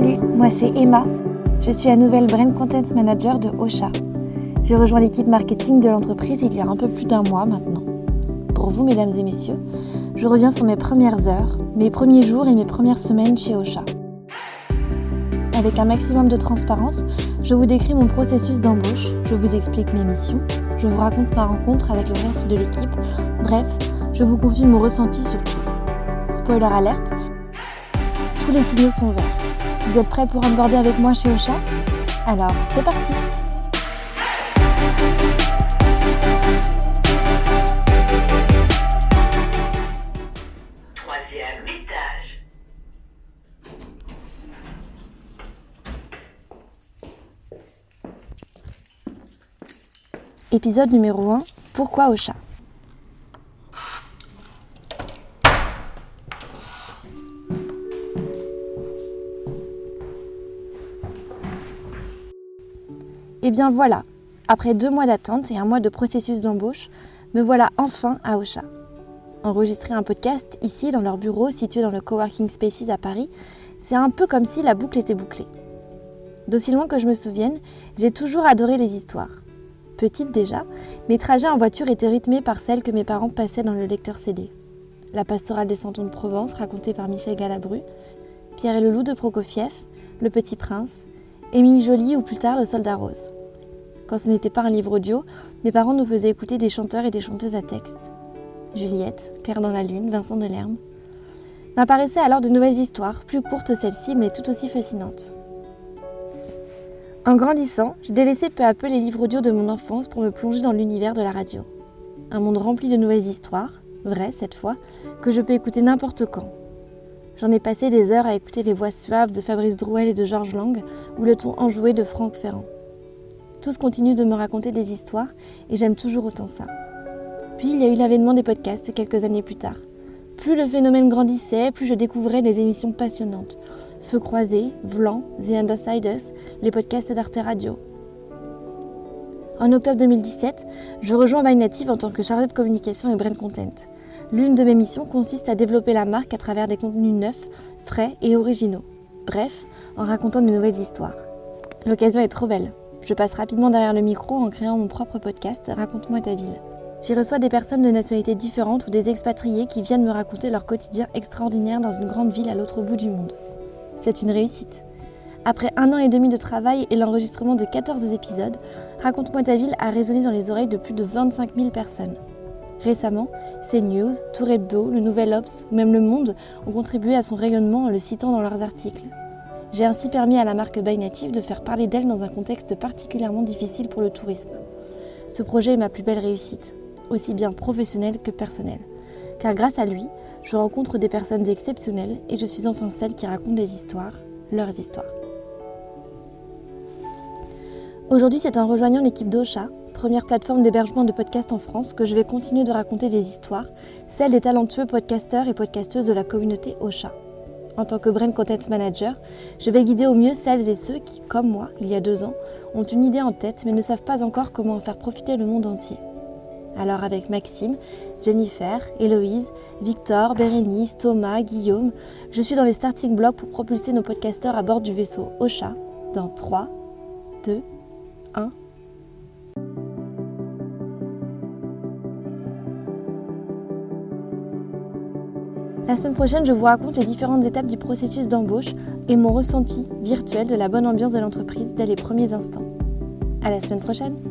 Salut, moi c'est Emma. Je suis la nouvelle Brand Content Manager de Ocha. J'ai rejoint l'équipe marketing de l'entreprise il y a un peu plus d'un mois maintenant. Pour vous, mesdames et messieurs, je reviens sur mes premières heures, mes premiers jours et mes premières semaines chez Ocha. Avec un maximum de transparence, je vous décris mon processus d'embauche, je vous explique mes missions, je vous raconte ma rencontre avec le reste de l'équipe, bref, je vous confie mon ressenti sur tout. Spoiler alerte, tous les signaux sont verts. Vous êtes prêts pour aborder avec moi chez Ocha? Alors, c'est parti! Troisième étage. Épisode numéro 1 Pourquoi Ocha? Eh bien voilà, après deux mois d'attente et un mois de processus d'embauche, me voilà enfin à Ocha. Enregistrer un podcast ici dans leur bureau situé dans le Coworking Spaces à Paris, c'est un peu comme si la boucle était bouclée. D'aussi loin que je me souvienne, j'ai toujours adoré les histoires. Petite déjà, mes trajets en voiture étaient rythmés par celles que mes parents passaient dans le lecteur CD. La pastorale des Santons de Provence racontée par Michel Galabru, Pierre et le loup de Prokofiev, Le Petit Prince, Émile Joly ou plus tard Le Soldat Rose. Quand ce n'était pas un livre audio, mes parents nous faisaient écouter des chanteurs et des chanteuses à texte. Juliette, Claire dans la Lune, Vincent Delerme. M'apparaissaient alors de nouvelles histoires, plus courtes celles-ci, mais tout aussi fascinantes. En grandissant, j'ai délaissé peu à peu les livres audio de mon enfance pour me plonger dans l'univers de la radio. Un monde rempli de nouvelles histoires, vraies cette fois, que je peux écouter n'importe quand, J'en ai passé des heures à écouter les voix suaves de Fabrice Drouel et de Georges Lang ou le ton enjoué de Franck Ferrand. Tous continuent de me raconter des histoires et j'aime toujours autant ça. Puis il y a eu l'avènement des podcasts quelques années plus tard. Plus le phénomène grandissait, plus je découvrais des émissions passionnantes. Feu croisé, Vlan, The Undersiders, les podcasts d'Arte Radio. En octobre 2017, je rejoins By Native en tant que chargée de communication et brand content. L'une de mes missions consiste à développer la marque à travers des contenus neufs, frais et originaux. Bref, en racontant de nouvelles histoires. L'occasion est trop belle. Je passe rapidement derrière le micro en créant mon propre podcast Raconte-moi ta ville. J'y reçois des personnes de nationalités différentes ou des expatriés qui viennent me raconter leur quotidien extraordinaire dans une grande ville à l'autre bout du monde. C'est une réussite. Après un an et demi de travail et l'enregistrement de 14 épisodes, Raconte-moi ta ville a résonné dans les oreilles de plus de 25 000 personnes. Récemment, CNews, Tour Hebdo, Le Nouvel Obs ou même Le Monde ont contribué à son rayonnement en le citant dans leurs articles. J'ai ainsi permis à la marque By Native de faire parler d'elle dans un contexte particulièrement difficile pour le tourisme. Ce projet est ma plus belle réussite, aussi bien professionnelle que personnelle. Car grâce à lui, je rencontre des personnes exceptionnelles et je suis enfin celle qui raconte des histoires, leurs histoires. Aujourd'hui, c'est en rejoignant l'équipe d'Ocha première plateforme d'hébergement de podcasts en France, que je vais continuer de raconter des histoires, celles des talentueux podcasteurs et podcasteuses de la communauté Ocha. En tant que Brand Content Manager, je vais guider au mieux celles et ceux qui, comme moi, il y a deux ans, ont une idée en tête mais ne savent pas encore comment en faire profiter le monde entier. Alors avec Maxime, Jennifer, Héloïse, Victor, Bérénice, Thomas, Guillaume, je suis dans les starting blocks pour propulser nos podcasteurs à bord du vaisseau Ocha dans 3, 2, 1. La semaine prochaine, je vous raconte les différentes étapes du processus d'embauche et mon ressenti virtuel de la bonne ambiance de l'entreprise dès les premiers instants. À la semaine prochaine!